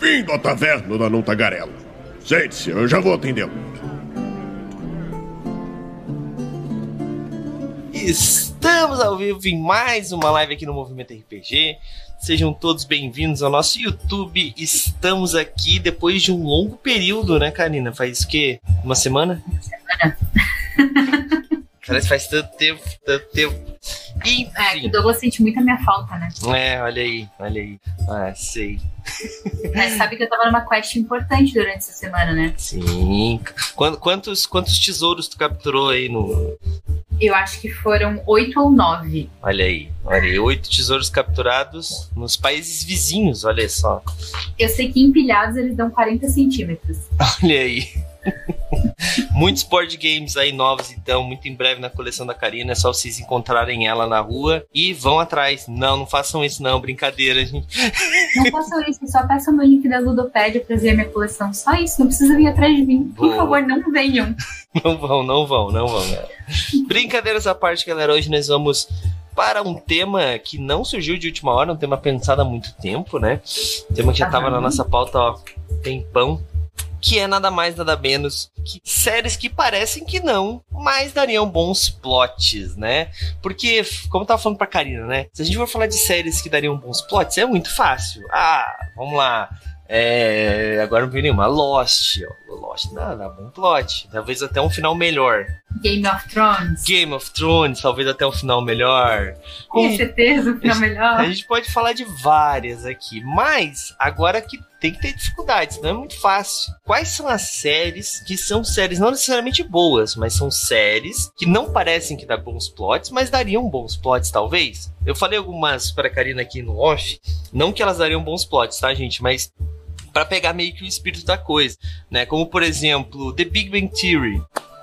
Bem-vindo à taverna da Não Tagarela. Sente-se, eu já vou atendê-lo. Estamos ao vivo em mais uma live aqui no Movimento RPG. Sejam todos bem-vindos ao nosso YouTube. Estamos aqui depois de um longo período, né, Karina? Faz o quê? Uma semana? Uma semana. Parece faz tanto tempo, tanto tempo. Enfim. É, que o Douglas sente muito a minha falta, né? É, olha aí, olha aí. Ah, sei. Mas sabe que eu tava numa quest importante durante essa semana, né? Sim. Quantos, quantos tesouros tu capturou aí no. Eu acho que foram oito ou nove. Olha aí, olha aí, oito tesouros capturados nos países vizinhos, olha só. Eu sei que empilhados eles dão 40 centímetros. Olha aí. Muitos board games aí novos, então, muito em breve na coleção da Karina. É só vocês encontrarem ela na rua e vão atrás. Não, não façam isso, não. Brincadeira, gente. Não façam isso, só peçam meu link da Ludopédia pra ver a minha coleção. Só isso, não precisa vir atrás de mim. Por Boa. favor, não venham. Não vão, não vão, não vão, galera. Brincadeiras à parte, galera. Hoje nós vamos para um tema que não surgiu de última hora, um tema pensado há muito tempo, né? Um tema que já estava na nossa pauta, ó, tempão que é nada mais nada menos que séries que parecem que não, mas dariam bons plots, né? Porque, como eu tava falando pra Karina, né? Se a gente for falar de séries que dariam bons plots, é muito fácil. Ah, vamos lá. É, agora não vi nenhuma. Lost. Ó. Lost dá, dá bom plot. Talvez até um final melhor. Game of Thrones. Game of Thrones, talvez até um final melhor. Com certeza, um final melhor. A gente pode falar de várias aqui. Mas, agora que tem que ter dificuldades, não é muito fácil. Quais são as séries que são séries não necessariamente boas, mas são séries que não parecem que dá bons plots, mas dariam bons plots, talvez? Eu falei algumas para a Karina aqui no off, não que elas dariam bons plots, tá, gente? Mas para pegar meio que o espírito da coisa, né? Como por exemplo, The Big Bang Theory.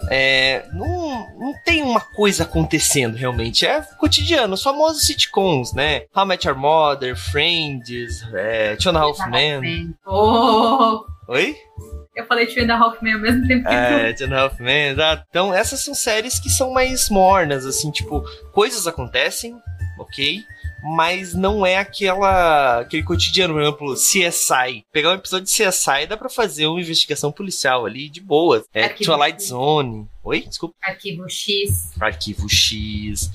É, não, não tem uma coisa acontecendo realmente. É cotidiano, os famosos sitcoms, né? How I Met Your Mother, Friends, é, Two and a Half Men. Oh. Oi? Eu falei Two and a Half Men ao mesmo tempo que É, Two and a Half Men, exato. Então essas são séries que são mais mornas, assim, tipo, coisas acontecem, ok? Mas não é aquela aquele cotidiano, por exemplo, CSI. Pegar um episódio de CSI dá para fazer uma investigação policial ali de boa. É Twilight. Zone. Oi, desculpa. Arquivo X. Arquivo X.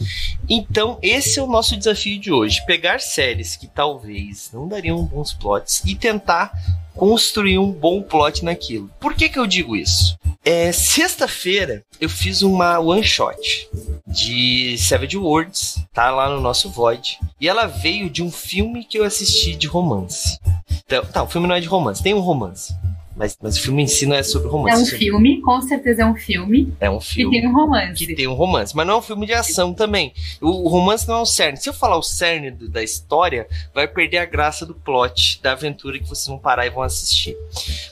Então, esse é o nosso desafio de hoje: pegar séries que talvez não dariam bons plots e tentar construir um bom plot naquilo. Por que, que eu digo isso? É, Sexta-feira eu fiz uma one shot de Savage Worlds, tá lá no nosso Void. E ela veio de um filme que eu assisti de romance. Então, tá, o filme não é de romance, tem um romance. Mas, mas o filme em si não é sobre romance. É um filme, com certeza é um filme. É um filme. Que tem um romance. Que tem um romance. Mas não é um filme de ação também. O, o romance não é o cerne. Se eu falar o cerne do, da história, vai perder a graça do plot, da aventura que vocês vão parar e vão assistir.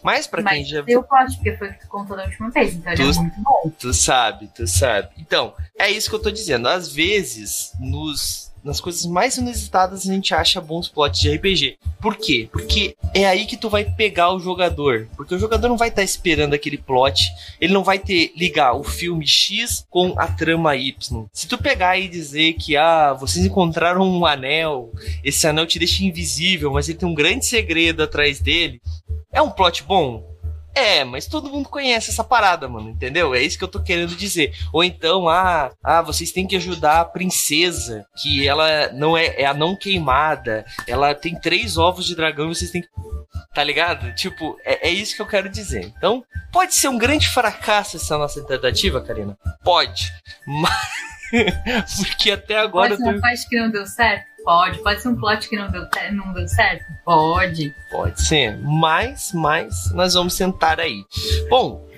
Mas para quem já. Mas o plot, porque foi o que tu contou da última vez, então tu, ele é muito bom. Tu sabe, tu sabe. Então, é isso que eu tô dizendo. Às vezes, nos nas coisas mais inusitadas a gente acha bons plots de RPG. Por quê? Porque é aí que tu vai pegar o jogador. Porque o jogador não vai estar tá esperando aquele plot, ele não vai ter ligar o filme X com a trama Y. Se tu pegar e dizer que ah, vocês encontraram um anel, esse anel te deixa invisível, mas ele tem um grande segredo atrás dele, é um plot bom? É, mas todo mundo conhece essa parada, mano, entendeu? É isso que eu tô querendo dizer. Ou então, ah, ah, vocês têm que ajudar a princesa, que ela não é, é a não queimada, ela tem três ovos de dragão e vocês têm que. Tá ligado? Tipo, é, é isso que eu quero dizer. Então, pode ser um grande fracasso essa nossa tentativa, Karina? Pode. Mas. Porque até agora. Pode ser uma parte que não deu certo? Pode. Pode ser um plot que não deu, não deu certo? Pode. Pode ser. Mas, mas, nós vamos sentar aí. Bom,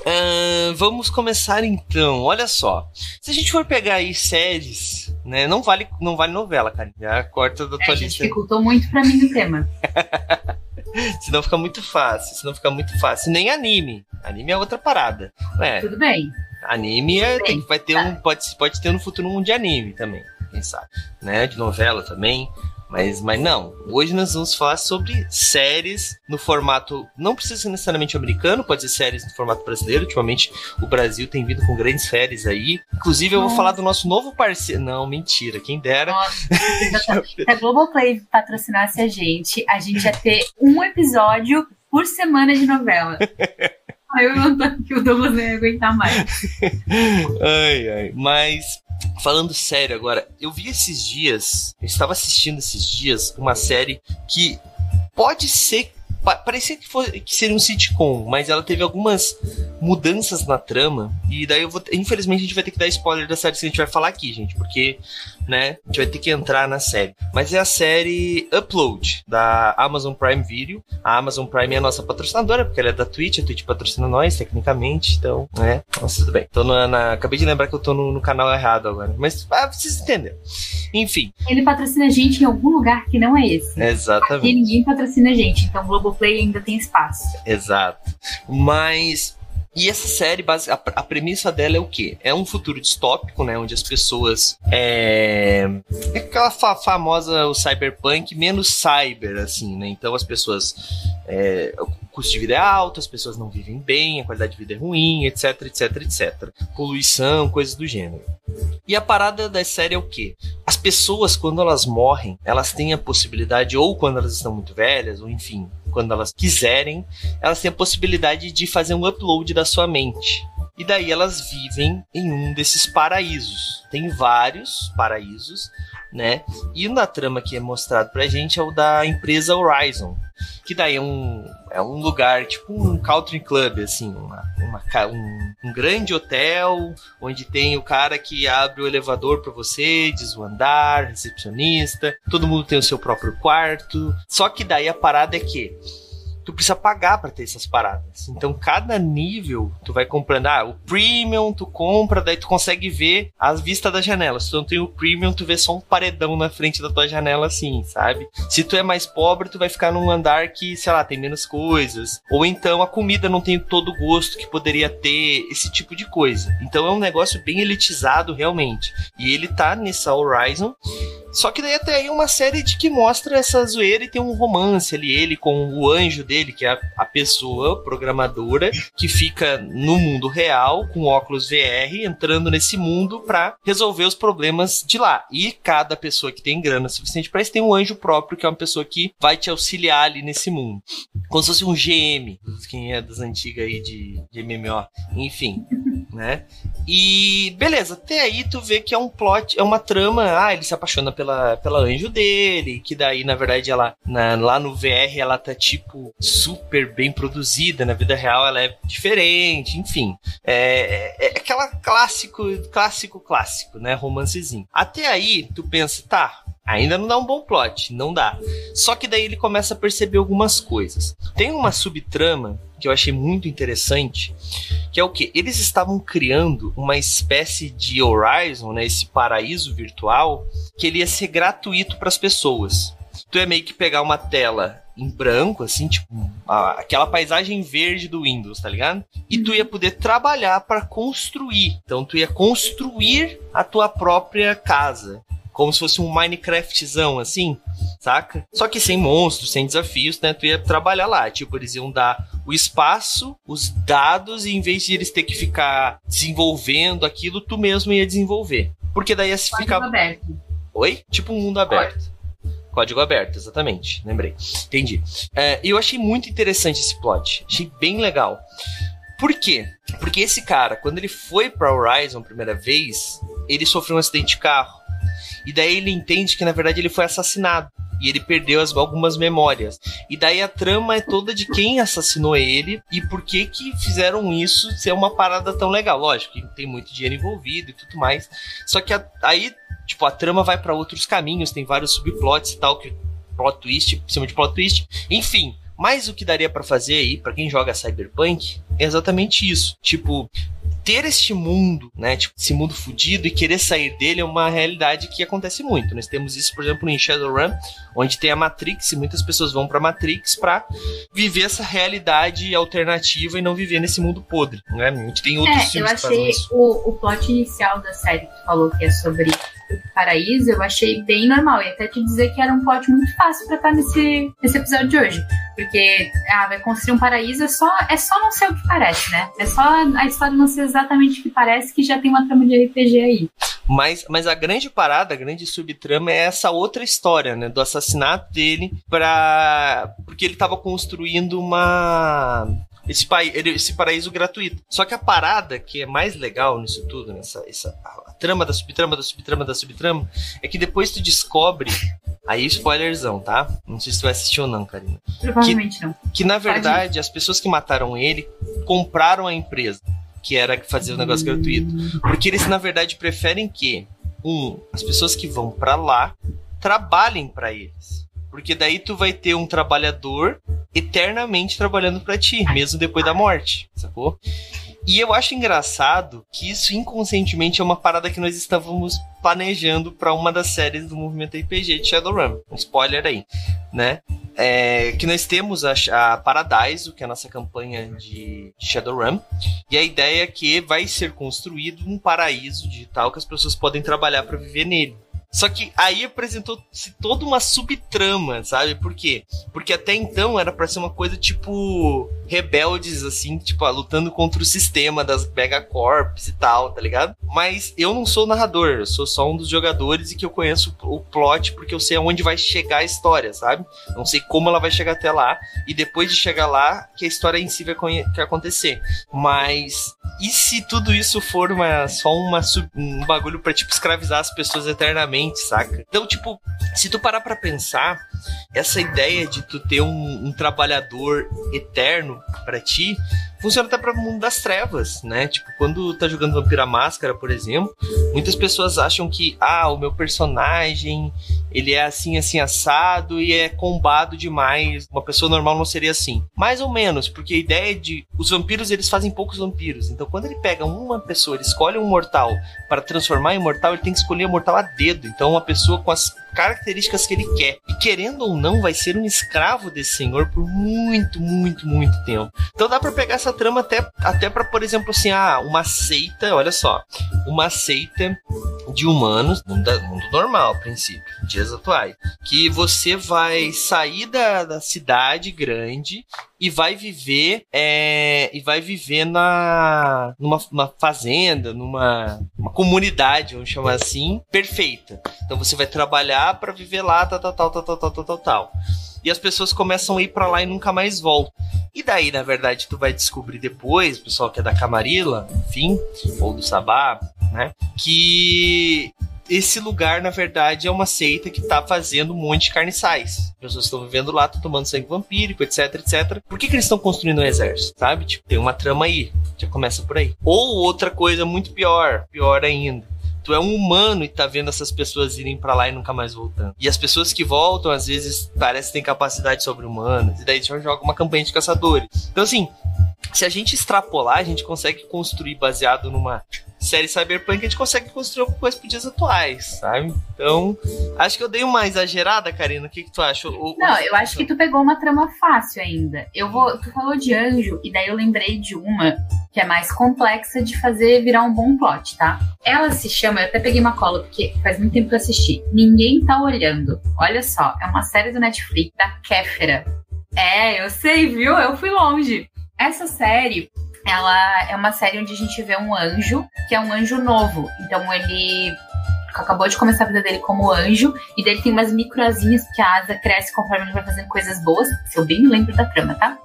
Uh, vamos começar então. Olha só. Se a gente for pegar aí séries, né? Não vale, não vale novela, cara. Já corta da tua é, lista. dificultou muito pra mim o tema. senão fica muito fácil. Senão fica muito fácil. Nem anime. Anime é outra parada. É. Tudo bem. Anime é, tem, vai ter tá. um. Pode, pode ter no futuro um de anime também quem sabe, né? De novela também. Mas, mas não. Hoje nós vamos falar sobre séries no formato. Não precisa ser necessariamente americano, pode ser séries no formato brasileiro. Ultimamente o Brasil tem vindo com grandes séries aí. Inclusive, eu vou falar do nosso novo parceiro. Não, mentira, quem dera. Nossa, se a Globoplay patrocinasse a gente, a gente ia ter um episódio por semana de novela. Aí eu não que o Douglas não ia aguentar mais. ai, ai. Mas Falando sério agora, eu vi esses dias, eu estava assistindo esses dias uma série que pode ser parecia que, fosse, que seria um sitcom, mas ela teve algumas mudanças na trama. E daí eu vou. Infelizmente a gente vai ter que dar spoiler da série que a gente vai falar aqui, gente, porque, né, a gente vai ter que entrar na série. Mas é a série Upload, da Amazon Prime Video. A Amazon Prime é a nossa patrocinadora, porque ela é da Twitch, a Twitch patrocina nós, tecnicamente, então, né? Nossa, tudo bem. Tô na, na acabei de lembrar que eu tô no, no canal errado agora. Mas ah, vocês entenderam. Enfim. Ele patrocina a gente em algum lugar que não é esse. Exatamente. Aqui ninguém patrocina a gente, então Globo Globoplay ainda tem espaço. Exato. Mas e essa série, a, a premissa dela é o quê? É um futuro distópico, né? Onde as pessoas. É, é aquela fa famosa o cyberpunk, menos cyber, assim, né? Então as pessoas. É, o custo de vida é alto, as pessoas não vivem bem, a qualidade de vida é ruim, etc, etc, etc. Poluição, coisas do gênero. E a parada da série é o quê? As pessoas, quando elas morrem, elas têm a possibilidade, ou quando elas estão muito velhas, ou enfim, quando elas quiserem, elas têm a possibilidade de fazer um upload da sua mente. E daí elas vivem em um desses paraísos. Tem vários paraísos, né? E na trama que é mostrado pra gente é o da empresa Horizon, que daí é um, é um lugar, tipo um country club, assim, uma, uma um, um, grande hotel, onde tem o cara que abre o elevador para você, diz o andar, recepcionista, todo mundo tem o seu próprio quarto. Só que daí a parada é que tu precisa pagar para ter essas paradas. Então, cada nível tu vai comprando. Ah, o premium tu compra, daí tu consegue ver as vistas da janela. Se tu não tem o premium, tu vê só um paredão na frente da tua janela, assim, sabe? Se tu é mais pobre, tu vai ficar num andar que, sei lá, tem menos coisas. Ou então a comida não tem todo o gosto que poderia ter, esse tipo de coisa. Então é um negócio bem elitizado, realmente. E ele tá nessa Horizon. Só que daí até aí uma série de que mostra essa zoeira e tem um romance ali, ele com o anjo dele, que é a, a pessoa programadora que fica no mundo real com óculos VR, entrando nesse mundo para resolver os problemas de lá. E cada pessoa que tem grana suficiente para isso tem um anjo próprio, que é uma pessoa que vai te auxiliar ali nesse mundo. Como se fosse um GM, quem é das antigas aí de, de MMO. Enfim, né? E beleza, até aí tu vê que é um plot, é uma trama, ah, ele se apaixona pela, pela anjo dele, que daí, na verdade, ela na, lá no VR ela tá tipo super bem produzida, na vida real ela é diferente, enfim. É, é, é aquela clássico, clássico, clássico, né? Romancezinho. Até aí, tu pensa, tá, ainda não dá um bom plot, não dá. Só que daí ele começa a perceber algumas coisas. Tem uma subtrama que eu achei muito interessante, que é o que eles estavam criando uma espécie de Horizon, né, esse paraíso virtual, que ele ia ser gratuito para as pessoas. Tu é meio que pegar uma tela em branco, assim, tipo, aquela paisagem verde do Windows, tá ligado? E tu ia poder trabalhar para construir. Então tu ia construir a tua própria casa como se fosse um Minecraftzão, assim, saca? Só que sem monstros, sem desafios, né? Tu ia trabalhar lá. Tipo, eles iam dar o espaço, os dados, e em vez de eles ter que ficar desenvolvendo aquilo, tu mesmo ia desenvolver. Porque daí ia se ficar. aberto. Oi? Tipo um mundo aberto. Código aberto, exatamente. Lembrei. Entendi. É, eu achei muito interessante esse plot. Achei bem legal. Por quê? Porque esse cara, quando ele foi pra Horizon a primeira vez, ele sofreu um acidente de carro. E daí ele entende que na verdade ele foi assassinado. E ele perdeu as, algumas memórias. E daí a trama é toda de quem assassinou ele e por que que fizeram isso ser uma parada tão legal. Lógico que tem muito dinheiro envolvido e tudo mais. Só que a, aí, tipo, a trama vai para outros caminhos, tem vários subplots e tal, que plot twist, por cima de plot twist. Enfim, mas o que daria para fazer aí, para quem joga Cyberpunk, é exatamente isso. Tipo, ter este mundo, né, tipo, esse mundo fudido e querer sair dele é uma realidade que acontece muito. Nós temos isso, por exemplo, em Shadowrun, onde tem a Matrix e muitas pessoas vão para Matrix para viver essa realidade alternativa e não viver nesse mundo podre, né? A gente tem outros é, filmes eu achei o, o plot inicial da série que falou que é sobre paraíso, eu achei bem normal. E até te dizer que era um plot muito fácil pra estar nesse, nesse episódio de hoje. Porque, ah, vai construir um paraíso, é só, é só não ser o que parece, né? É só a história não ser exatamente o que parece que já tem uma trama de RPG aí. Mas, mas a grande parada, a grande subtrama é essa outra história, né? Do assassinato dele pra. Porque ele tava construindo uma. Esse, esse paraíso gratuito. Só que a parada que é mais legal nisso tudo, nessa essa, a, a trama da subtrama, da subtrama, da subtrama, é que depois tu descobre Aí, spoilerzão, tá? Não sei se tu vai assistir ou não, Karina. Provavelmente que, não. Que na verdade, as pessoas que mataram ele compraram a empresa que era fazer o negócio gratuito. Porque eles, na verdade, preferem que, um, as pessoas que vão para lá trabalhem para eles. Porque daí tu vai ter um trabalhador eternamente trabalhando para ti, mesmo depois da morte, sacou? E eu acho engraçado que isso inconscientemente é uma parada que nós estávamos planejando para uma das séries do movimento RPG de Shadowrun. Um spoiler aí, né? É, que nós temos a, a Paradise, que é a nossa campanha de Shadowrun, e a ideia é que vai ser construído um paraíso digital que as pessoas podem trabalhar para viver nele. Só que aí apresentou-se toda uma subtrama, sabe? Por quê? Porque até então era para ser uma coisa tipo rebeldes, assim, tipo, ah, lutando contra o sistema das megacorps e tal, tá ligado? Mas eu não sou narrador, eu sou só um dos jogadores e que eu conheço o plot porque eu sei aonde vai chegar a história, sabe? Não sei como ela vai chegar até lá e depois de chegar lá que a história em si vai acontecer. Mas e se tudo isso for uma, só uma, um bagulho para tipo escravizar as pessoas eternamente, saca? Então, tipo, se tu parar para pensar, essa ideia de tu ter um, um trabalhador eterno para ti funciona até para o mundo das trevas, né? Tipo, quando tá jogando Vampira Máscara, por exemplo, muitas pessoas acham que, ah, o meu personagem, ele é assim, assim, assado e é combado demais. Uma pessoa normal não seria assim. Mais ou menos, porque a ideia de. Os vampiros, eles fazem poucos vampiros. Então, quando ele pega uma pessoa, ele escolhe um mortal para transformar em mortal, ele tem que escolher o mortal a dedo. Então, uma pessoa com as características que ele quer. E querendo ou não, vai ser um escravo desse senhor por muito, muito, muito tempo. Então dá para pegar essa trama até, até para, por exemplo, assim, ah, uma seita, olha só, uma seita de humanos, mundo, mundo normal, princípio, dias atuais, que você vai sair da, da cidade grande e vai viver é, e vai viver na numa fazenda, numa comunidade, vamos chamar assim, perfeita. Então você vai trabalhar para viver lá, tal, tal, tal, tal, tal, tal, tal, tal. E as pessoas começam a ir para lá e nunca mais voltam. E daí, na verdade, tu vai descobrir depois, pessoal que é da Camarilla, enfim, ou do Sabá, né, que esse lugar, na verdade, é uma seita que tá fazendo um monte de carniçais. As pessoas estão vivendo lá, estão tomando sangue vampírico, etc, etc. Por que, que eles estão construindo um exército, sabe? Tipo, tem uma trama aí. Já começa por aí. Ou outra coisa muito pior, pior ainda. Tu é um humano e tá vendo essas pessoas irem para lá e nunca mais voltando. E as pessoas que voltam, às vezes, parece que têm capacidade sobre-humana. E daí a gente joga uma campanha de caçadores. Então, assim, se a gente extrapolar, a gente consegue construir baseado numa série Cyberpunk, a gente consegue construir alguma coisa para dias atuais, sabe? Então, acho que eu dei uma exagerada, Karina. O que, que tu acha? O, Não, eu acho que tu pegou uma trama fácil ainda. Eu vou. Tu falou de anjo, e daí eu lembrei de uma que é mais complexa de fazer virar um bom plot, tá? Ela se chama, eu até peguei uma cola, porque faz muito tempo que eu assisti. Ninguém tá olhando. Olha só, é uma série do Netflix da Kéfera. É, eu sei, viu? Eu fui longe. Essa série, ela é uma série onde a gente vê um anjo, que é um anjo novo. Então ele acabou de começar a vida dele como anjo, e daí ele tem umas microasinhas que a asa cresce conforme ele vai fazendo coisas boas, se eu bem me lembro da trama, tá?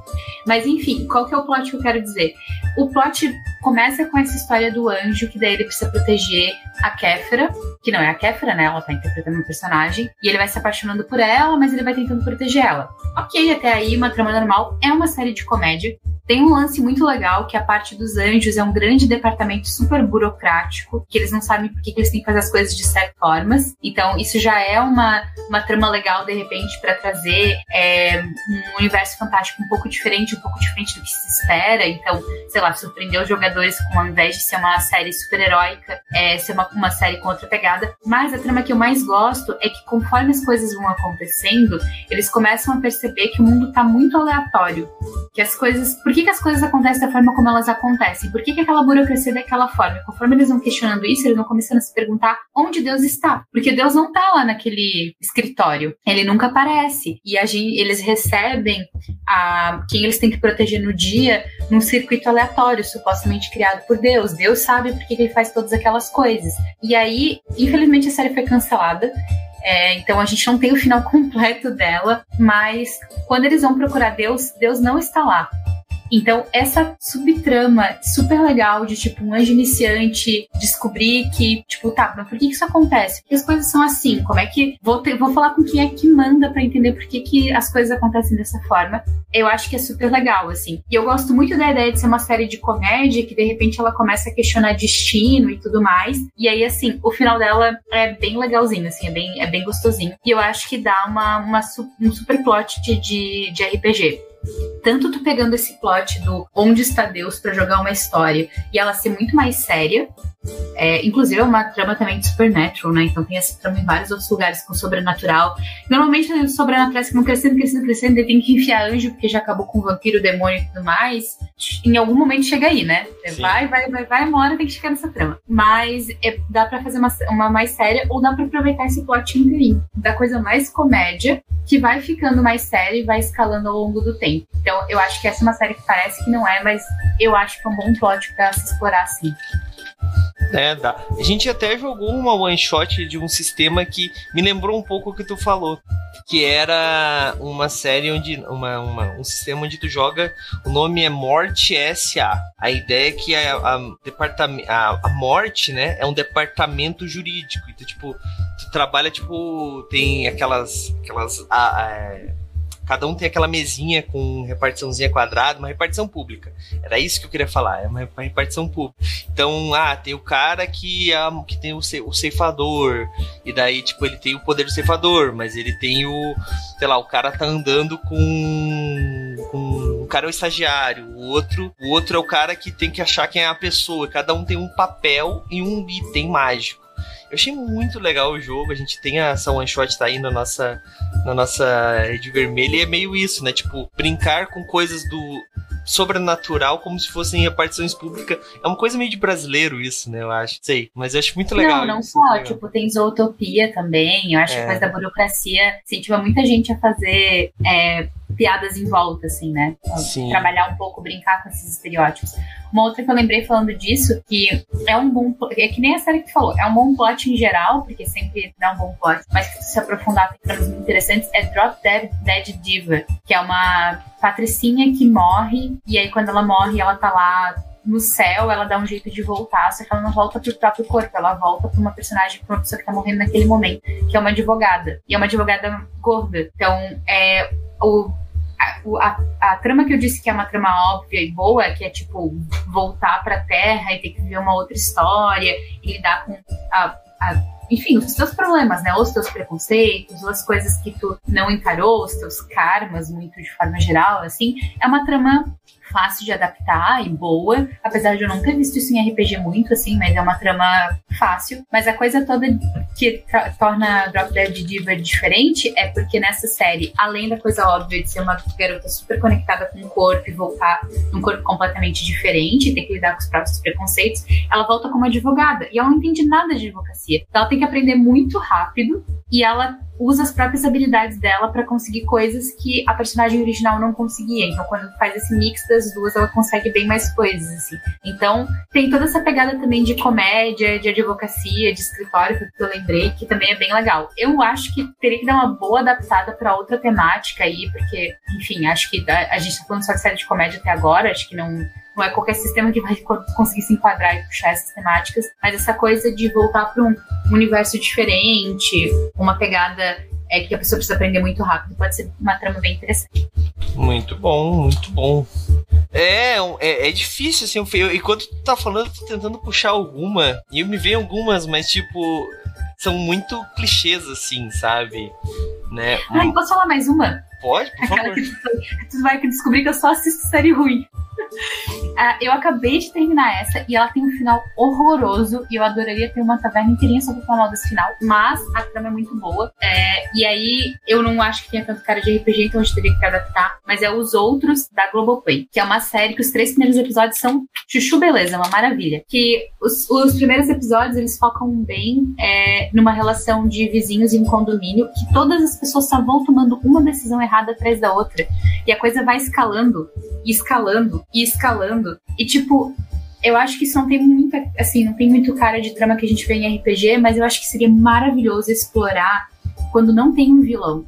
Mas enfim, qual que é o plot que eu quero dizer? O plot começa com essa história do anjo, que daí ele precisa proteger a Kéfera, que não é a Kéfera, né? Ela tá interpretando um personagem, e ele vai se apaixonando por ela, mas ele vai tentando proteger ela. Ok, até aí, uma trama normal, é uma série de comédia, tem um lance muito legal que a parte dos anjos é um grande departamento super burocrático, que eles não sabem por que, eles têm que fazer as coisas de certas formas. Então, isso já é uma, uma trama legal, de repente, para trazer é, um universo fantástico um pouco diferente, um pouco diferente do que se espera. Então, sei lá, surpreender os jogadores com, ao invés de ser uma série super-heróica, é, ser uma, uma série com outra pegada. Mas a trama que eu mais gosto é que, conforme as coisas vão acontecendo, eles começam a perceber que o mundo tá muito aleatório. Que as coisas por que, que as coisas acontecem da forma como elas acontecem? Por que, que aquela burocracia é daquela forma? Conforme eles vão questionando isso, eles vão começando a se perguntar onde Deus está. Porque Deus não está lá naquele escritório. Ele nunca aparece. E a gente, eles recebem a, quem eles têm que proteger no dia num circuito aleatório, supostamente criado por Deus. Deus sabe por que, que ele faz todas aquelas coisas. E aí, infelizmente, a série foi cancelada. É, então a gente não tem o final completo dela, mas quando eles vão procurar Deus, Deus não está lá. Então, essa subtrama super legal de, tipo, um anjo iniciante descobrir que, tipo, tá, mas por que isso acontece? Por que as coisas são assim? Como é que. Vou, ter, vou falar com quem é que manda para entender por que, que as coisas acontecem dessa forma. Eu acho que é super legal, assim. E eu gosto muito da ideia de ser uma série de comédia que, de repente, ela começa a questionar destino e tudo mais. E aí, assim, o final dela é bem legalzinho, assim, é bem, é bem gostosinho. E eu acho que dá uma, uma um super plot de, de RPG tanto tu pegando esse plot do onde está Deus para jogar uma história e ela ser muito mais séria, é, inclusive é uma trama também de Supernatural, né? Então tem essa trama em vários outros lugares com sobrenatural. Normalmente o sobrenatural que vão crescendo, crescendo, crescendo, e tem que enfiar anjo, porque já acabou com o vampiro, o demônio e tudo mais. Em algum momento chega aí, né? Sim. Vai, vai, vai, vai, uma hora tem que chegar nessa trama. Mas é, dá para fazer uma, uma mais séria ou dá para aproveitar esse plot inteirinho. Da coisa mais comédia, que vai ficando mais séria e vai escalando ao longo do tempo. Então eu acho que essa é uma série que parece que não é, mas eu acho que é um bom plot pra se explorar assim. É, dá. A gente até jogou uma one shot de um sistema que me lembrou um pouco o que tu falou. Que era uma série onde. Uma, uma, um sistema onde tu joga. O nome é Morte SA. A ideia é que a, a, a, a morte, né, é um departamento jurídico. Então, tipo, tu trabalha, tipo, tem aquelas. aquelas. A, a, cada um tem aquela mesinha com repartiçãozinha quadrada, uma repartição pública. Era isso que eu queria falar, é uma repartição pública. Então, ah, tem o cara que, é, que tem o, o ceifador, e daí, tipo, ele tem o poder do ceifador, mas ele tem o, sei lá, o cara tá andando com, com o cara é o estagiário, o outro, o outro é o cara que tem que achar quem é a pessoa. Cada um tem um papel e um item mágico. Eu achei muito legal o jogo. A gente tem essa one shot tá aí na nossa, na nossa rede vermelha e é meio isso, né? Tipo, brincar com coisas do sobrenatural como se fossem repartições públicas. É uma coisa meio de brasileiro isso, né? Eu acho. Sei, mas eu acho muito legal. Não, não isso, só. Tipo, tem zootopia também. Eu acho é. que a coisa da burocracia incentiva muita gente a fazer é, piadas em volta, assim, né? Sim. Trabalhar um pouco, brincar com esses estereótipos. Uma outra que eu lembrei falando disso, que é um bom. É que nem a série que tu falou, é um bom plot em geral, porque sempre dá um bom plot, mas se se aprofundar tem tramas muito interessantes, é Drop Dead, Dead Diva, que é uma patricinha que morre, e aí quando ela morre, ela tá lá no céu, ela dá um jeito de voltar, só que ela não volta pro próprio corpo, ela volta pra uma personagem, pra uma pessoa que tá morrendo naquele momento, que é uma advogada. E é uma advogada gorda. Então, é. O, a, a, trama que eu disse que é uma trama óbvia e boa, que é tipo voltar pra Terra e ter que viver uma outra história e lidar com a, a, enfim, os seus problemas, né? Ou os seus preconceitos, ou as coisas que tu não encarou, os teus karmas, muito de forma geral, assim, é uma trama fácil de adaptar e boa, apesar de eu não ter visto isso em RPG muito, assim, mas é uma trama fácil. Mas a coisa toda que torna Drop Dead Diva diferente é porque nessa série, além da coisa óbvia de ser uma garota super conectada com o corpo e voltar num corpo completamente diferente, ter que lidar com os próprios preconceitos, ela volta como advogada e ela não entende nada de advocacia. Então ela tem que aprender muito rápido e ela usa as próprias habilidades dela para conseguir coisas que a personagem original não conseguia. Então, quando faz esse mix das duas, ela consegue bem mais coisas, assim. Então, tem toda essa pegada também de comédia, de advocacia, de escritório, que eu lembrei, que também é bem legal. Eu acho que teria que dar uma boa adaptada para outra temática aí, porque, enfim, acho que a, gente tá falando só de série de comédia até agora, acho que não não é qualquer sistema que vai conseguir se enquadrar e puxar essas temáticas, mas essa coisa de voltar para um universo diferente, uma pegada é que a pessoa precisa aprender muito rápido, pode ser uma trama bem interessante. Muito bom, muito bom. É, é, é difícil, assim, eu, enquanto tu tá falando, eu tô tentando puxar alguma, e eu me vejo algumas, mas tipo, são muito clichês, assim, sabe? Né? Ah, posso falar mais uma? Pode, por favor. tu vai descobrir que eu só assisto série ruim. Uh, eu acabei de terminar essa e ela tem um final horroroso e eu adoraria ter uma taverna inteirinha só pra falar desse final, mas a trama é muito boa. É, e aí eu não acho que tenha tanto cara de RPG, então a gente teria que adaptar, mas é Os Outros da Globoplay, que é uma série que os três primeiros episódios são chuchu beleza, uma maravilha. Que os, os primeiros episódios eles focam bem é, numa relação de vizinhos em um condomínio que todas as pessoas só vão tomando uma decisão errada atrás da outra e a coisa vai escalando e escalando e escalando. E tipo, eu acho que isso não tem muita, assim, não tem muito cara de trama que a gente vê em RPG, mas eu acho que seria maravilhoso explorar quando não tem um vilão.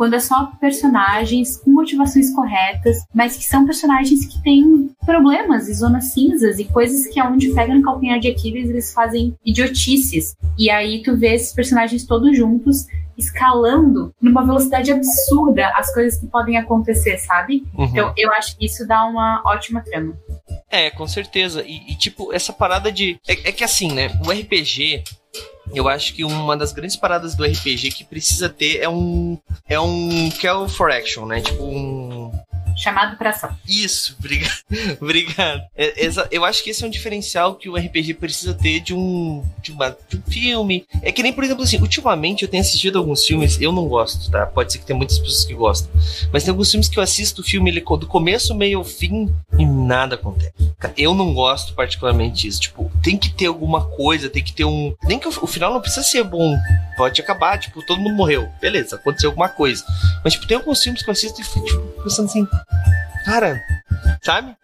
Quando é só personagens com motivações corretas, mas que são personagens que têm problemas e zonas cinzas e coisas que aonde pega no calcanhar de Aquiles eles fazem idiotices. E aí tu vê esses personagens todos juntos escalando numa velocidade absurda as coisas que podem acontecer, sabe? Uhum. Então eu acho que isso dá uma ótima trama. É, com certeza. E, e tipo, essa parada de. É, é, que assim, né? O RPG. Eu acho que uma das grandes paradas do RPG que precisa ter é um. É um Call for Action, né? Tipo um chamado para ação. Isso, obrigado. obrigado. É, eu acho que esse é um diferencial que o RPG precisa ter de um, de, uma, de um filme. É que nem, por exemplo, assim, ultimamente eu tenho assistido alguns filmes, eu não gosto, tá? Pode ser que tenha muitas pessoas que gostam. Mas tem alguns filmes que eu assisto o filme ele, do começo, meio ao fim e nada acontece. Eu não gosto particularmente disso. Tipo, tem que ter alguma coisa, tem que ter um. Nem que o, o final não precisa ser bom. Pode acabar, tipo, todo mundo morreu. Beleza, aconteceu alguma coisa. Mas, tipo, tem alguns filmes que eu assisto e fico tipo, pensando assim, Cara, sabe?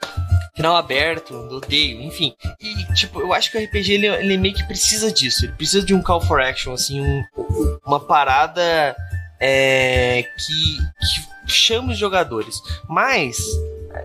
Final aberto, odeio, enfim. E, tipo, eu acho que o RPG ele, ele meio que precisa disso. Ele precisa de um call for action, assim, um, uma parada é, que, que chama os jogadores. Mas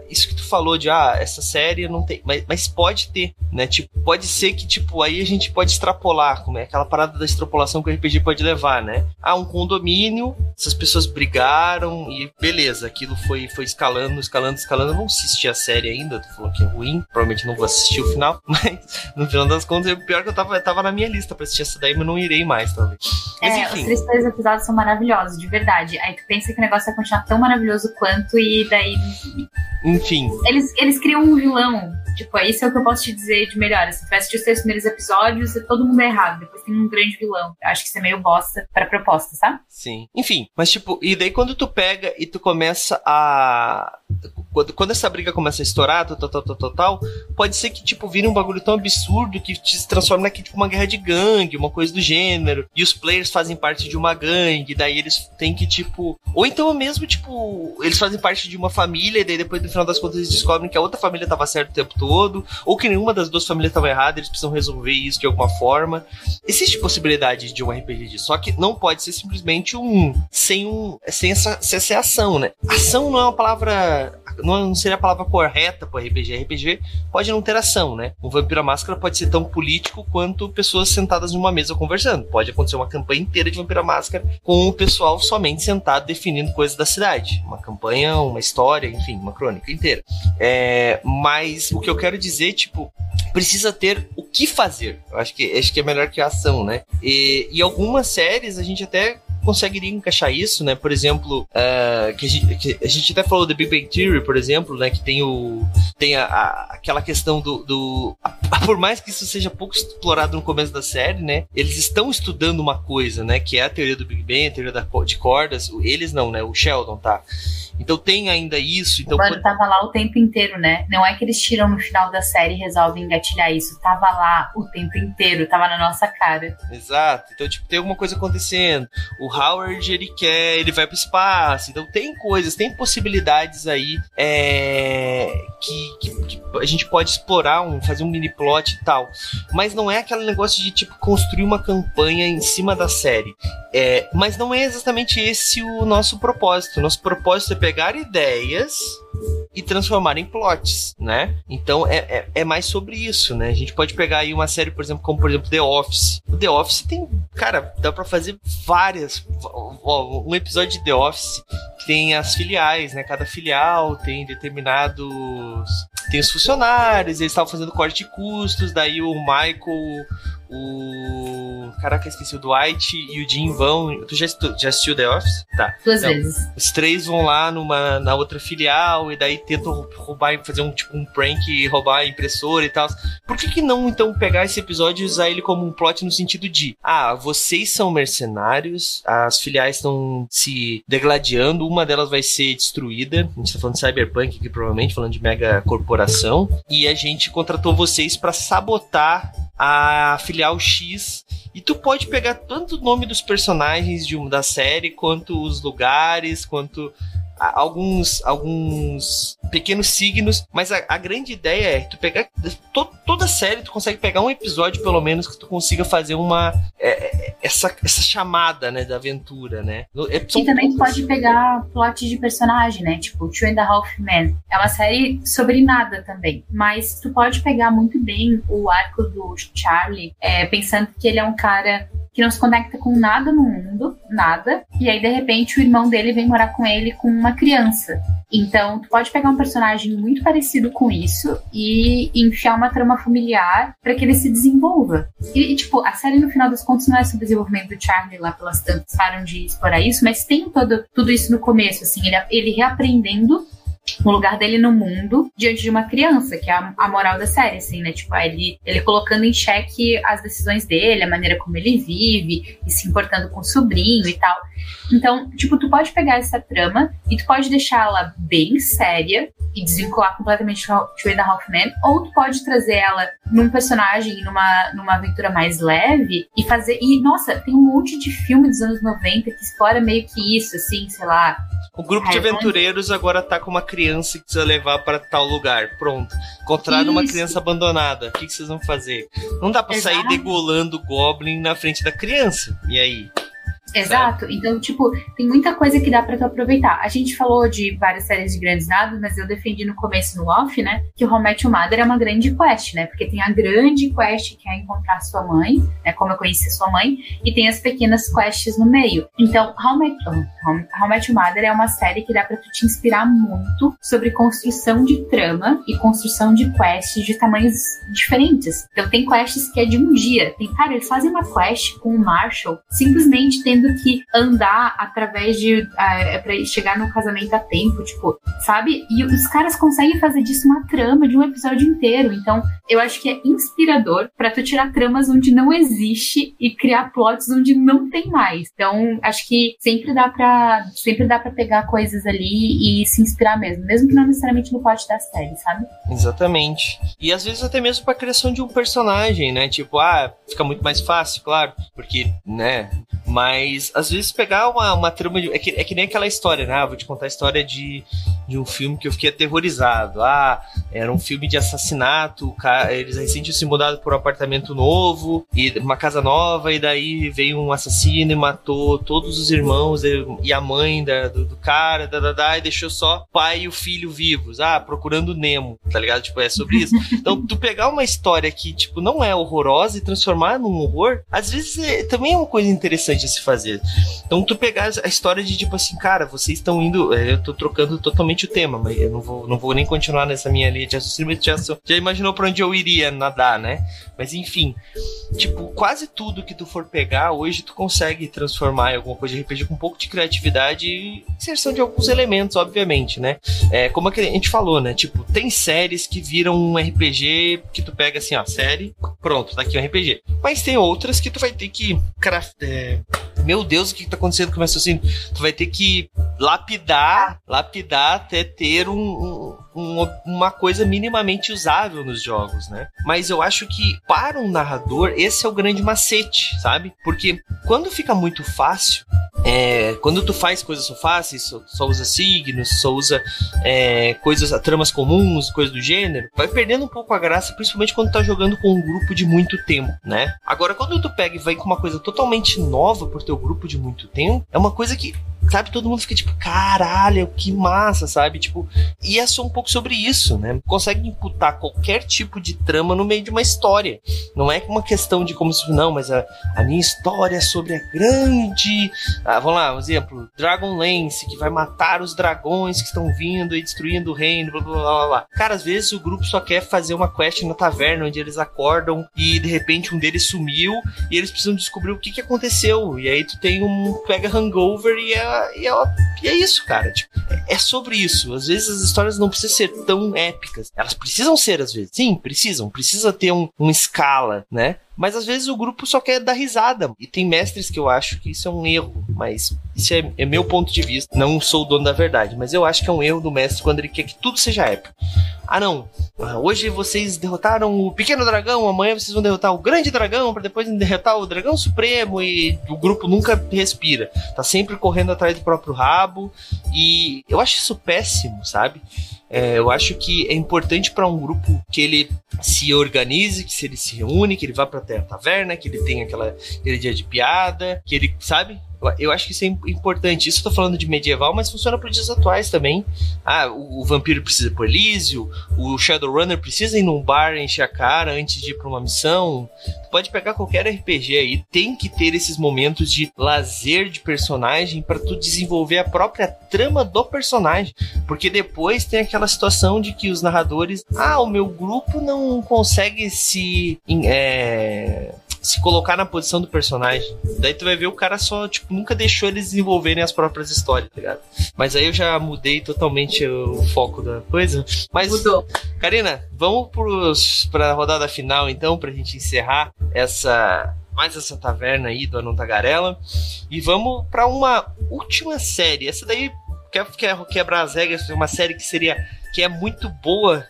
isso que tu falou de, ah, essa série não tem. Mas, mas pode ter, né? Tipo, pode ser que, tipo, aí a gente pode extrapolar, como é aquela parada da extrapolação que o RPG pode levar, né? Ah, um condomínio, essas pessoas brigaram e beleza, aquilo foi, foi escalando, escalando, escalando. Eu não assisti a série ainda, tu falou que é ruim, provavelmente não vou assistir o final, mas no final das contas, o pior é que eu tava, eu tava na minha lista pra assistir essa daí, mas não irei mais, talvez. Mas, é, enfim. os três episódios são maravilhosos, de verdade. Aí tu pensa que o negócio vai continuar tão maravilhoso quanto, e daí enfim. Eles, eles criam um vilão. Tipo, é isso é o que eu posso te dizer de melhor. Se tu assistir os três primeiros episódios, todo mundo é errado. Depois tem um grande vilão. Acho que isso é meio bosta pra proposta, sabe? Sim. Enfim, mas tipo, e daí quando tu pega e tu começa a quando, quando essa briga começa a estourar, tal, tal, tal, tal, tal, pode ser que, tipo, vire um bagulho tão absurdo que se transforme naquilo, tipo, uma guerra de gangue, uma coisa do gênero, e os players fazem parte de uma gangue, daí eles têm que, tipo. Ou então mesmo, tipo, eles fazem parte de uma família, e daí depois, no final das contas, eles descobrem que a outra família tava certa o tempo todo, ou que nenhuma das duas famílias estava errada, eles precisam resolver isso de alguma forma. Existe possibilidade de um RPG disso, só que não pode ser simplesmente um. sem um. sem essa, sem essa ação, né? Ação não é uma palavra não seria a palavra correta para RPG. RPG pode não ter ação, né? O Vampiro à Máscara pode ser tão político quanto pessoas sentadas numa mesa conversando. Pode acontecer uma campanha inteira de Vampiro à Máscara com o pessoal somente sentado definindo coisas da cidade. Uma campanha, uma história, enfim, uma crônica inteira. É, mas o que eu quero dizer, tipo, precisa ter o que fazer. Eu acho que, acho que é melhor que a ação, né? E, e algumas séries a gente até conseguiria encaixar isso, né? Por exemplo, uh, que, a gente, que, a gente, até falou do Big Bang Theory, por exemplo, né? Que tem o tem a, a, aquela questão do, do a, por mais que isso seja pouco explorado no começo da série, né? Eles estão estudando uma coisa, né? Que é a teoria do Big Bang, a teoria da, de cordas. Eles não, né? O Sheldon tá. Então tem ainda isso. Então, o Mano, tava lá o tempo inteiro, né? Não é que eles tiram no final da série e resolvem engatilhar isso. Tava lá o tempo inteiro, tava na nossa cara. Exato. Então, tipo, tem alguma coisa acontecendo. O Howard, ele quer, ele vai pro espaço. Então tem coisas, tem possibilidades aí é, que, que, que, a gente pode explorar, um, fazer um mini plot e tal. Mas não é aquele negócio de, tipo, construir uma campanha em cima da série. É, mas não é exatamente esse o nosso propósito. Nosso propósito é pegar ideias e transformar em plots, né? Então é, é, é, mais sobre isso, né? A gente pode pegar aí uma série, por exemplo, como por exemplo The Office. O The Office tem, cara, dá para fazer várias. Um episódio de The Office que tem as filiais, né? Cada filial tem determinados. Tem os funcionários, eles estavam fazendo corte de custos, daí o Michael o. Caraca, esqueci. O Dwight e o Jim vão. Tu já, já assistiu The Office? Tá. Duas então, vezes. Os três vão lá numa, na outra filial e daí tentam roubar, fazer um tipo um prank e roubar a impressora e tal. Por que, que não então pegar esse episódio e usar ele como um plot no sentido de: ah, vocês são mercenários, as filiais estão se degladiando, uma delas vai ser destruída. A gente tá falando de Cyberpunk aqui, provavelmente, falando de mega corporação. E a gente contratou vocês para sabotar a filial X. E tu pode pegar tanto o nome dos personagens de um, da série, quanto os lugares, quanto alguns, alguns pequenos signos, mas a, a grande ideia é tu pegar to, toda a série, tu consegue pegar um episódio pelo menos que tu consiga fazer uma é, é essa, essa chamada, né, da aventura, né? É, e também pode pegar plot de personagem, né? Tipo, Two and a Half Men. É uma série sobre nada também, mas tu pode pegar muito bem o arco do Charlie, é, pensando que ele é um cara que não se conecta com nada no mundo, nada, e aí de repente o irmão dele vem morar com ele com uma criança. Então, tu pode pegar um personagem muito parecido com isso e enfiar uma trama familiar para que ele se desenvolva. E, tipo, a série, no final das contas, não é sobre o desenvolvimento do Charlie lá pelas tantas, param de explorar isso, mas tem todo, tudo isso no começo, assim, ele, ele reaprendendo o lugar dele no mundo diante de uma criança, que é a, a moral da série, assim, né? Tipo, ele, ele colocando em xeque as decisões dele, a maneira como ele vive, e se importando com o sobrinho e tal. Então, tipo, tu pode pegar essa trama e tu pode deixá-la bem séria e desvincular completamente Two and a Half Men, ou tu pode trazer ela num personagem, numa, numa aventura mais leve e fazer. E, nossa, tem um monte de filme dos anos 90 que explora meio que isso, assim, sei lá. O grupo de aventureiros agora tá com uma criança que precisa levar para tal lugar. Pronto. Encontraram uma criança abandonada. O que, que vocês vão fazer? Não dá para sair degolando o Goblin na frente da criança. E aí? Exato. Então, tipo, tem muita coisa que dá para tu aproveitar. A gente falou de várias séries de grandes dados, mas eu defendi no começo no off, né, que o How Mother é uma grande quest, né? Porque tem a grande quest que é encontrar sua mãe, né, como eu conheci sua mãe, e tem as pequenas quests no meio. Então, How Met, oh, Mother é uma série que dá para tu te inspirar muito sobre construção de trama e construção de quests de tamanhos diferentes. Então, tem quests que é de um dia. Tem, cara, eles fazem uma quest com o Marshall simplesmente tendo tendo que andar através de. Uh, pra chegar no casamento a tempo, tipo, sabe? E os caras conseguem fazer disso uma trama de um episódio inteiro. Então, eu acho que é inspirador para tu tirar tramas onde não existe e criar plots onde não tem mais. Então, acho que sempre dá para sempre dá para pegar coisas ali e se inspirar mesmo, mesmo que não necessariamente no plot da série, sabe? Exatamente. E às vezes até mesmo para criação de um personagem, né? Tipo, ah, fica muito mais fácil, claro, porque, né, mas, às vezes, pegar uma, uma trama. De, é, que, é que nem aquela história, né? Ah, vou te contar a história de, de um filme que eu fiquei aterrorizado. Ah, era um filme de assassinato. Eles recém tinham se mudado para um apartamento novo, e uma casa nova, e daí veio um assassino e matou todos os irmãos e a mãe da, do, do, cara, da, da, da, e deixou só pai e o filho vivos. Ah, procurando Nemo, tá ligado? Tipo, é sobre isso. Então, tu pegar uma história que, tipo, não é horrorosa e transformar num horror, às vezes é, também é uma coisa interessante de se fazer. Então, tu pegar a história de tipo assim, cara, vocês estão indo. É, eu tô trocando totalmente o tema, mas eu não vou, não vou nem continuar nessa minha linha de raciocínio, já, já imaginou pra onde eu iria nadar, né? Mas enfim, tipo, quase tudo que tu for pegar, hoje tu consegue transformar em alguma coisa de RPG com um pouco de criatividade e inserção de alguns elementos, obviamente, né? É, como a gente falou, né? Tipo, tem séries que viram um RPG que tu pega assim, ó, série, pronto, tá aqui um RPG. Mas tem outras que tu vai ter que craft, é, meu Deus, o que, está acontecendo com o meu raciocínio? Tu vai ter que lapidar, lapidar até ter um, um, uma coisa minimamente usável nos jogos, né? Mas eu acho que para um narrador esse é o grande macete, sabe? Porque quando fica muito fácil, é, quando tu faz coisas só fáceis, só, só usa signos, só usa é, coisas, tramas comuns, coisas do gênero, vai perdendo um pouco a graça, principalmente quando tá jogando com um grupo de muito tempo, né? Agora, quando tu pega e vai com uma coisa totalmente nova por teu grupo de muito tempo, é uma coisa que sabe, todo mundo fica tipo, caralho, que massa, sabe? Tipo, e é só um pouco sobre isso, né? Consegue imputar qualquer tipo de trama no meio de uma história. Não é uma questão de como se, não, mas a, a minha história é sobre a grande. Ah, vamos lá, um exemplo: Dragonlance, que vai matar os dragões que estão vindo e destruindo o reino, blá blá blá blá. Cara, às vezes o grupo só quer fazer uma quest na taverna onde eles acordam e de repente um deles sumiu e eles precisam descobrir o que, que aconteceu. E aí tu tem um pega hangover e é, e é, e é isso, cara. Tipo, é, é sobre isso. Às vezes as histórias não precisam ser tão épicas. Elas precisam ser, às vezes. Sim, precisam. Precisa ter um, uma escala, né? Mas às vezes o grupo só quer dar risada. E tem mestres que eu acho que isso é um erro. Mas isso é, é, meu ponto de vista. Não sou o dono da verdade. Mas eu acho que é um erro do mestre quando ele quer que tudo seja épico. Ah, não. Ah, hoje vocês derrotaram o pequeno dragão. Amanhã vocês vão derrotar o grande dragão. para depois derrotar o dragão supremo. E o grupo nunca respira. Tá sempre correndo atrás do próprio rabo. E eu acho isso péssimo, sabe? É, eu acho que é importante para um grupo que ele se organize, que se ele se reúne, que ele vá para a taverna, que ele tenha aquela, aquele dia de piada, que ele, sabe? Eu acho que isso é importante. Isso eu tô falando de medieval, mas funciona para dias atuais também. Ah, o, o vampiro precisa pro Elísio, o Shadowrunner precisa ir num bar encher a cara antes de ir pra uma missão. Pode pegar qualquer RPG aí, tem que ter esses momentos de lazer de personagem para tu desenvolver a própria trama do personagem. Porque depois tem aquela situação de que os narradores, ah, o meu grupo não consegue se. É, se colocar na posição do personagem. Daí tu vai ver o cara só, tipo, nunca deixou eles desenvolverem as próprias histórias, tá ligado? Mas aí eu já mudei totalmente o foco da coisa. Mas, Mudou. Karina, vamos pros, pra rodada final então, pra gente encerrar essa mais essa taverna aí do Anão Tagarela. E vamos para uma última série. Essa daí quer, quer quebrar as regras, uma série que seria que é muito boa.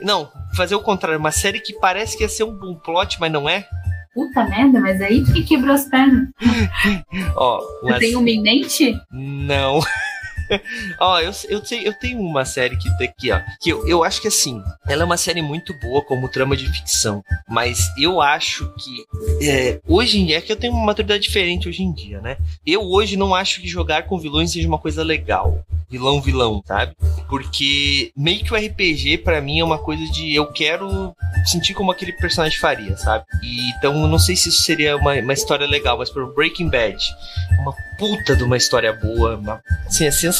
Não, fazer o contrário, uma série que parece que ia ser um bom plot, mas não é. Puta merda, mas aí que quebrou as pernas. Ó, Você tem uma em mente? Não. ó, eu, eu, eu tenho uma série que aqui, ó. Que eu, eu acho que assim, ela é uma série muito boa como trama de ficção. Mas eu acho que é, hoje em dia, é que eu tenho uma maturidade diferente hoje em dia, né? Eu hoje não acho que jogar com vilões seja uma coisa legal vilão vilão, sabe? Porque meio que o RPG para mim é uma coisa de eu quero sentir como aquele personagem faria, sabe? E, então eu não sei se isso seria uma, uma história legal, mas por Breaking Bad, uma puta de uma história boa, uma, assim, é sensacional.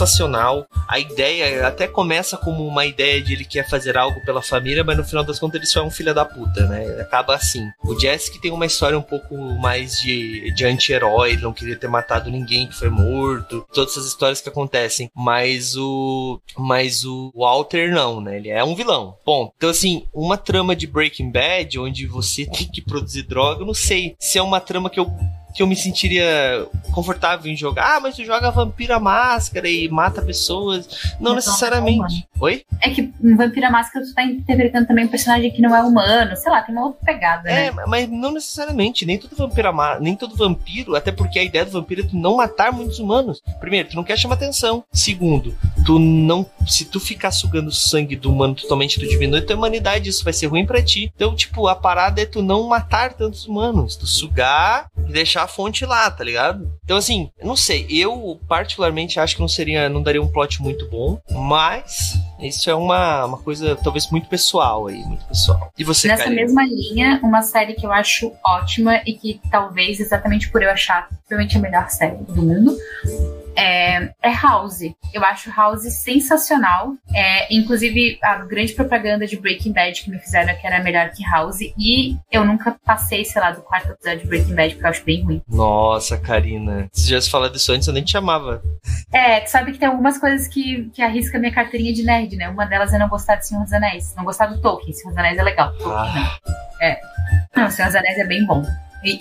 A ideia até começa como uma ideia de ele quer fazer algo pela família, mas no final das contas ele só é um filho da puta, né? Acaba assim. O Jesse tem uma história um pouco mais de, de anti-herói, não queria ter matado ninguém que foi morto, todas essas histórias que acontecem, mas o mas o Walter não, né? Ele é um vilão. Bom, então assim, uma trama de Breaking Bad onde você tem que produzir droga, eu não sei se é uma trama que eu que eu me sentiria confortável em jogar. Ah, mas tu joga Vampira Máscara e mata pessoas. Não, necessariamente. Não, Oi? É que em Vampira Máscara tu tá interpretando também um personagem que não é humano. Sei lá, tem uma outra pegada, é, né? mas não necessariamente. Nem todo Vampira nem todo vampiro, até porque a ideia do vampiro é tu não matar muitos humanos. Primeiro, tu não quer chamar atenção. Segundo, tu não. Se tu ficar sugando sangue do humano totalmente, tu diminui tua humanidade. Isso vai ser ruim para ti. Então, tipo, a parada é tu não matar tantos humanos. Tu sugar e deixar a fonte lá, tá ligado? Então, assim, não sei. Eu, particularmente, acho que não seria. Não daria um plot muito bom. Mas. Isso é uma, uma coisa talvez muito pessoal aí, muito pessoal. E você, Nessa Karina? mesma linha, uma série que eu acho ótima e que talvez, exatamente por eu achar provavelmente a melhor série do mundo, é, é, House. Eu acho House sensacional. É, inclusive, a grande propaganda de Breaking Bad que me fizeram é que era melhor que House. E eu nunca passei, sei lá, do quarto episódio de Breaking Bad, porque eu acho bem ruim. Nossa, Karina. Se já se falar disso antes, eu nem te chamava. É, tu sabe que tem algumas coisas que, que arrisca minha carteirinha de nerd, né? Uma delas é não gostar de Senhor dos Anéis. Não gostar do Tolkien. Senhor dos Anéis é legal. Tolkien Ah. não. É. Não, Senhor dos Anéis é bem bom. E,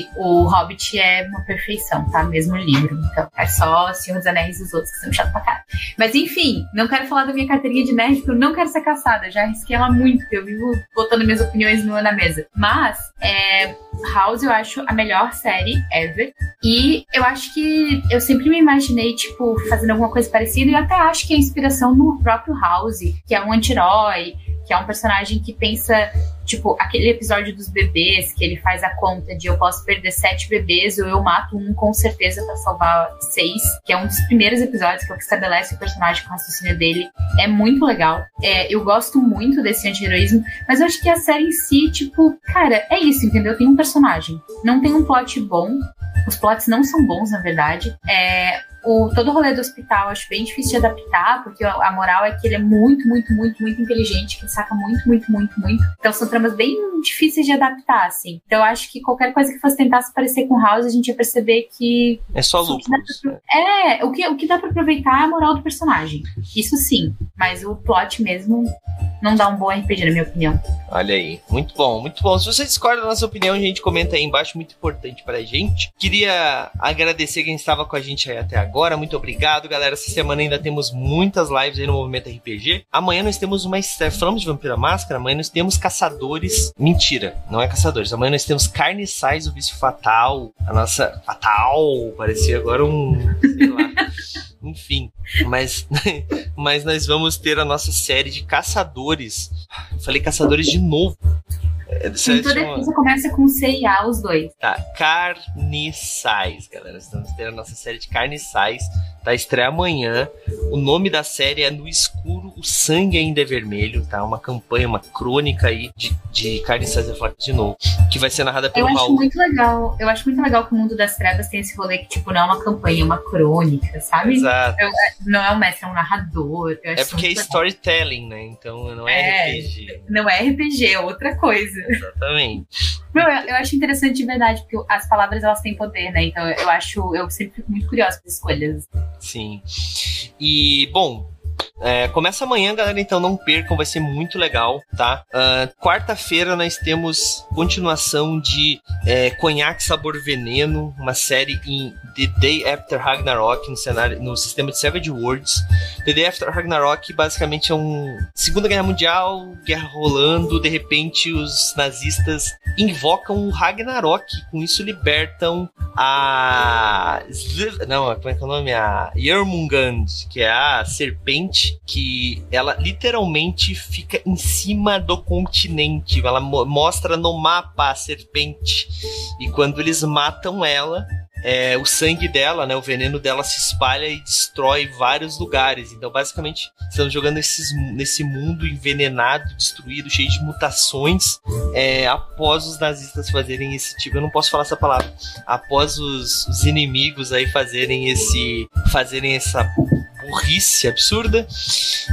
e o Hobbit é uma perfeição, tá? Mesmo livro. Então, é só Senhor dos Anéis e os outros que são chato pra caralho. Mas enfim, não quero falar da minha carteirinha de nerd, porque eu não quero ser caçada. Já arrisquei ela muito, porque eu vivo botando minhas opiniões no- na mesa. Mas, é, House eu acho a melhor série ever. E eu acho que eu sempre me imaginei, tipo, fazendo alguma coisa parecida. E eu até acho que a inspiração no próprio House, que é um anti-herói, que é um personagem que pensa, tipo, aquele episódio dos bebês, que ele faz a conta de eu posso perder sete bebês ou eu mato um com certeza para salvar seis, que é um dos primeiros episódios que é o que estabelece o personagem com o raciocínio dele. É muito legal. É, eu gosto muito desse anti-heroísmo, mas eu acho que a série em si, tipo, cara, é isso, entendeu? Tem um personagem. Não tem um plot bom. Os plots não são bons, na verdade. É, o, todo o rolê do hospital acho bem difícil de adaptar, porque a moral é que ele é muito, muito, muito, muito inteligente, que ele saca muito, muito, muito, muito. Então são tramas bem difíceis de adaptar, assim. Então eu acho que qualquer coisa que fosse tentar se parecer com House, a gente ia perceber que. É só lucro. É, o que, o que dá pra aproveitar é a moral do personagem. Isso sim. Mas o plot mesmo não dá um bom RPG, na minha opinião. Olha aí. Muito bom, muito bom. Se você discorda da nossa opinião, a gente comenta aí embaixo, muito importante pra gente. Queria agradecer quem estava com a gente aí até agora. Muito obrigado, galera. Essa semana ainda temos muitas lives aí no Movimento RPG. Amanhã nós temos uma. Falamos de Vampira Máscara. Amanhã nós temos Caçadores. Mentira, não é Caçadores. Amanhã nós temos Carniçais, o Vício Fatal. A nossa. Fatal! Parecia agora um. Sei lá. Enfim, mas, mas nós vamos ter a nossa série de caçadores. falei caçadores de novo. É, em toda defesa começa com C e A, os dois. Tá, Carniçais, galera. Estamos tendo a nossa série de Carniçais. Tá, estreia amanhã. O nome da série é No Escuro, o Sangue Ainda é Vermelho, tá? Uma campanha, uma crônica aí de, de Carniçais, eu de novo, que vai ser narrada pelo Eu acho Raul. muito legal. Eu acho muito legal que o Mundo das Trevas tem esse rolê que, tipo, não é uma campanha, é uma crônica, sabe? Exato. Eu, é, não é um mestre, é um narrador. é porque é storytelling, né? Então não é, é RPG. Não é RPG, é outra coisa. Exatamente. Meu, eu, eu, acho interessante de verdade, porque as palavras elas têm poder, né? Então eu acho, eu sempre fico muito curiosa com as escolhas. Sim. E, bom, é, começa amanhã, galera, então não percam, vai ser muito legal, tá? Uh, Quarta-feira nós temos continuação de é, Conhaque Sabor Veneno, uma série em The Day After Ragnarok, no, cenário, no sistema de Savage Worlds. The Day After Ragnarok basicamente é um Segunda Guerra Mundial, guerra rolando, de repente os nazistas invocam o Ragnarok, com isso libertam a... Não, como é que é o nome? A Yermungand, que é a serpente que ela literalmente fica em cima do continente. Ela mo mostra no mapa a serpente. E quando eles matam ela, é, o sangue dela, né, o veneno dela se espalha e destrói vários lugares. Então, basicamente, estamos jogando esses, nesse mundo envenenado, destruído, cheio de mutações, é, após os nazistas fazerem esse tipo. Eu não posso falar essa palavra. Após os, os inimigos aí fazerem esse, fazerem essa burrice absurda.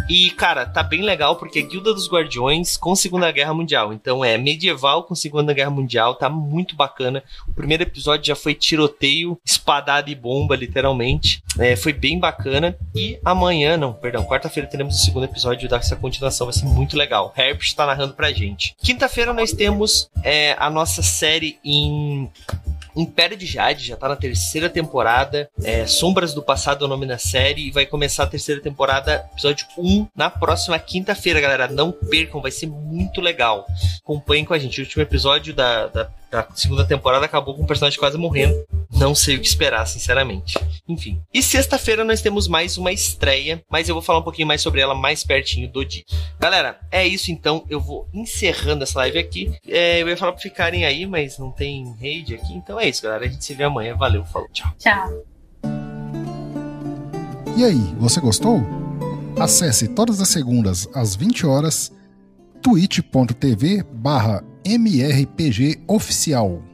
E, cara, tá bem legal porque é Guilda dos Guardiões com Segunda Guerra Mundial. Então é medieval com Segunda Guerra Mundial, tá muito bacana. O primeiro episódio já foi tiroteio, espadada e bomba, literalmente. É, foi bem bacana. E amanhã, não, perdão, quarta-feira teremos o segundo episódio dessa continuação, vai ser muito legal. Herbst tá narrando pra gente. Quinta-feira nós temos é, a nossa série em Império de Jade já tá na terceira temporada. É, Sombras do Passado é o nome da série. E vai começar a terceira temporada, episódio 1, na próxima quinta-feira, galera. Não percam, vai ser muito legal. Acompanhem com a gente. O último episódio da, da a segunda temporada acabou com o personagem quase morrendo. Não sei o que esperar, sinceramente. Enfim. E sexta-feira nós temos mais uma estreia, mas eu vou falar um pouquinho mais sobre ela mais pertinho do dia. Galera, é isso então. Eu vou encerrando essa live aqui. É, eu ia falar pra ficarem aí, mas não tem raid aqui. Então é isso, galera. A gente se vê amanhã. Valeu, falou, tchau. Tchau. E aí, você gostou? Acesse todas as segundas às 20 horas twitch.tv barra MRPG Oficial.